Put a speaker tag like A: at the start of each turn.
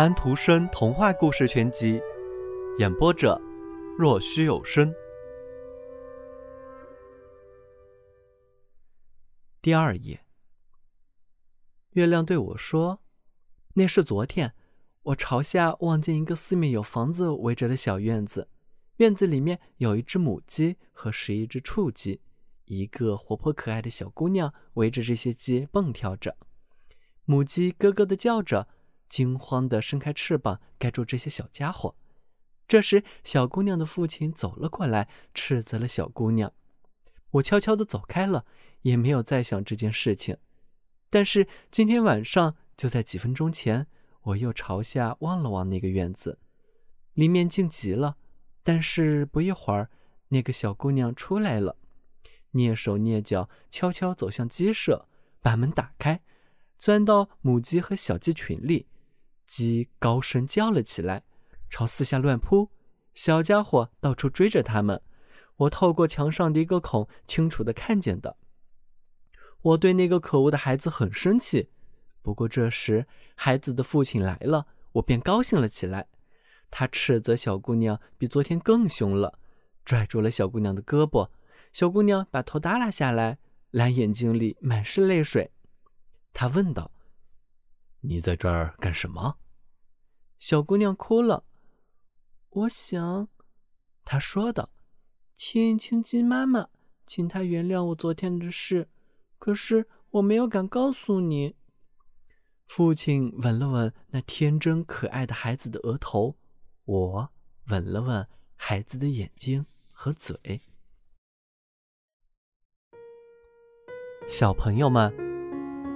A: 安徒生童话故事全集，演播者：若虚有声。第二页。月亮对我说：“那是昨天，我朝下望见一个四面有房子围着的小院子，院子里面有一只母鸡和十一只雏鸡，一个活泼可爱的小姑娘围着这些鸡蹦跳着，母鸡咯咯的叫着。”惊慌地伸开翅膀盖住这些小家伙。这时，小姑娘的父亲走了过来，斥责了小姑娘。我悄悄地走开了，也没有再想这件事情。但是今天晚上，就在几分钟前，我又朝下望了望那个院子，里面静极了。但是不一会儿，那个小姑娘出来了，蹑手蹑脚，悄悄走向鸡舍，把门打开，钻到母鸡和小鸡群里。鸡高声叫了起来，朝四下乱扑，小家伙到处追着他们。我透过墙上的一个孔清楚地看见的。我对那个可恶的孩子很生气，不过这时孩子的父亲来了，我便高兴了起来。他斥责小姑娘比昨天更凶了，拽住了小姑娘的胳膊。小姑娘把头耷拉下来，蓝眼睛里满是泪水。他问道。你在这儿干什么？小姑娘哭了。我想，她说道：“亲亲鸡妈妈，请她原谅我昨天的事。可是我没有敢告诉你。”父亲吻了吻那天真可爱的孩子的额头，我吻了吻孩子的眼睛和嘴。小朋友们。